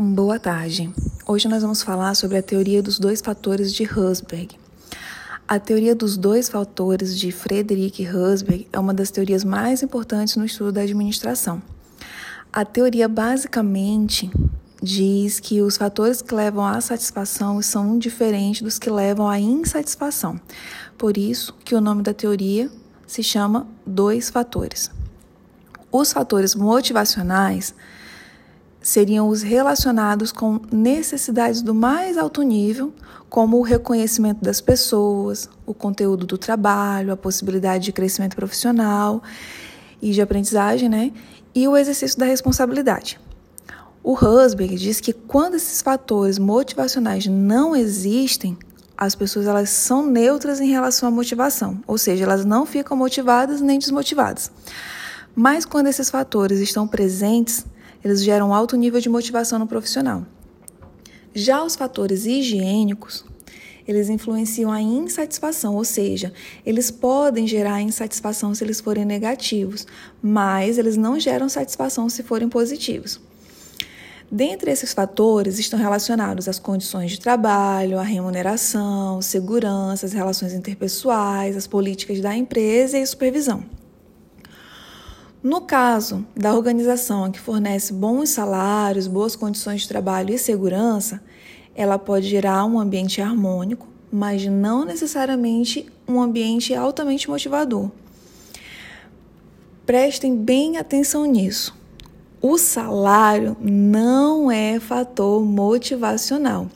Boa tarde. Hoje nós vamos falar sobre a teoria dos dois fatores de Herzberg. A teoria dos dois fatores de Frederick Herzberg é uma das teorias mais importantes no estudo da administração. A teoria basicamente diz que os fatores que levam à satisfação são diferentes dos que levam à insatisfação. Por isso que o nome da teoria se chama dois fatores. Os fatores motivacionais seriam os relacionados com necessidades do mais alto nível, como o reconhecimento das pessoas, o conteúdo do trabalho, a possibilidade de crescimento profissional e de aprendizagem, né? E o exercício da responsabilidade. O Husberg diz que quando esses fatores motivacionais não existem, as pessoas elas são neutras em relação à motivação, ou seja, elas não ficam motivadas nem desmotivadas. Mas quando esses fatores estão presentes, eles geram alto nível de motivação no profissional. Já os fatores higiênicos, eles influenciam a insatisfação, ou seja, eles podem gerar insatisfação se eles forem negativos, mas eles não geram satisfação se forem positivos. Dentre esses fatores estão relacionados às condições de trabalho, à remuneração, segurança, as relações interpessoais, as políticas da empresa e a supervisão. No caso da organização que fornece bons salários, boas condições de trabalho e segurança, ela pode gerar um ambiente harmônico, mas não necessariamente um ambiente altamente motivador. Prestem bem atenção nisso. O salário não é fator motivacional.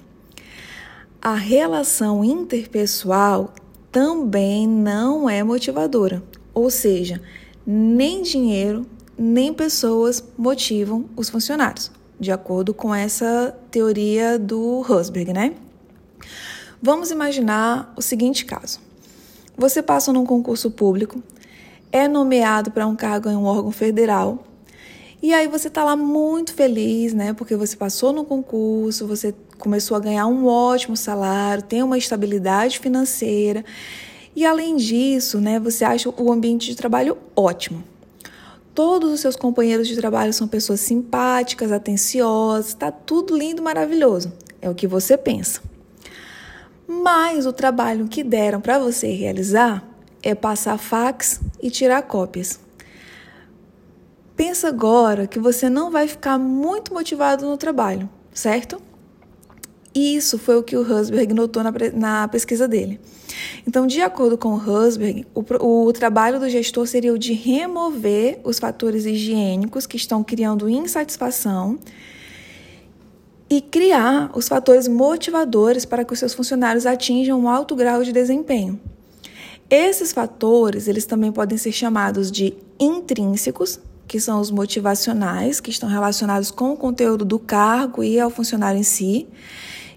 A relação interpessoal também não é motivadora, ou seja, nem dinheiro, nem pessoas motivam os funcionários, de acordo com essa teoria do Husberg, né? Vamos imaginar o seguinte caso: você passa num concurso público, é nomeado para um cargo em um órgão federal, e aí você está lá muito feliz, né? Porque você passou no concurso, você começou a ganhar um ótimo salário, tem uma estabilidade financeira e além disso, né, você acha o ambiente de trabalho ótimo. Todos os seus companheiros de trabalho são pessoas simpáticas, atenciosas, está tudo lindo, maravilhoso. É o que você pensa. Mas o trabalho que deram para você realizar é passar fax e tirar cópias. Pensa agora que você não vai ficar muito motivado no trabalho, certo? Isso foi o que o Husberg notou na, na pesquisa dele. Então, de acordo com o Husberg, o, o trabalho do gestor seria o de remover os fatores higiênicos que estão criando insatisfação e criar os fatores motivadores para que os seus funcionários atinjam um alto grau de desempenho. Esses fatores, eles também podem ser chamados de intrínsecos, que são os motivacionais, que estão relacionados com o conteúdo do cargo e ao funcionário em si,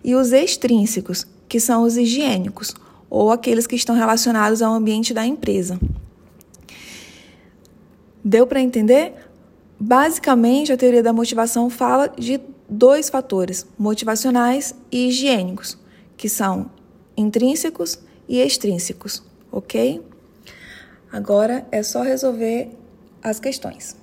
e os extrínsecos, que são os higiênicos, ou aqueles que estão relacionados ao ambiente da empresa. Deu para entender? Basicamente, a teoria da motivação fala de dois fatores, motivacionais e higiênicos, que são intrínsecos e extrínsecos, ok? Agora é só resolver as questões.